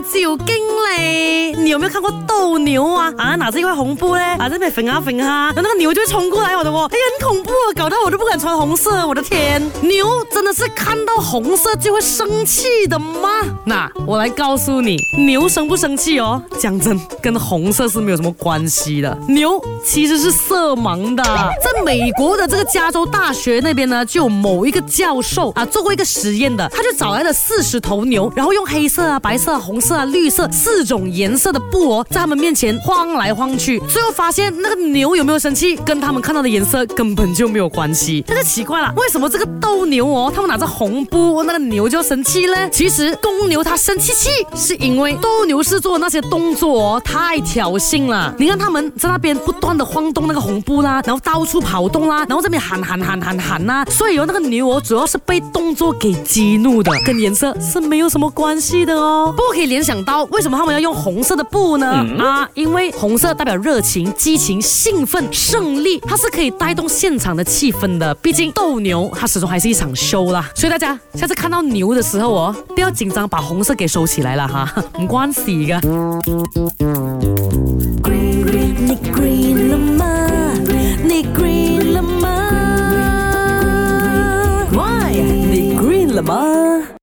酒精嘞。你有没有看过斗牛啊？啊，拿着一块红布呢？啊这边粉啊粉啊，那那个牛就会冲过来，我的哎呀很恐怖啊，搞得我都不敢穿红色。我的天，牛真的是看到红色就会生气的吗？那我来告诉你，牛生不生气哦？讲真，跟红色是没有什么关系的。牛其实是色盲的，在美国的这个加州大学那边呢，就有某一个教授啊做过一个实验的，他就找来了四十头牛，然后用黑色啊、白色、红。色啊、绿色四种颜色的布哦，在他们面前晃来晃去，最后发现那个牛有没有生气，跟他们看到的颜色根本就没有关系。这就奇怪了，为什么这个斗牛哦，他们拿着红布，那个牛就生气呢？其实公牛它生气气是因为斗牛士做的那些动作哦太挑衅了。你看他们在那边不断的晃动那个红布啦，然后到处跑动啦，然后这边喊喊喊喊喊呐，所以那个牛哦，主要是被动作给激怒的，跟颜色是没有什么关系的哦，不可以。联想到为什么他们要用红色的布呢？啊，因为红色代表热情、激情、兴奋、胜利，它是可以带动现场的气氛的。毕竟斗牛，它始终还是一场秀啦。所以大家下次看到牛的时候哦，不要紧张，把红色给收起来了哈。没 关系的。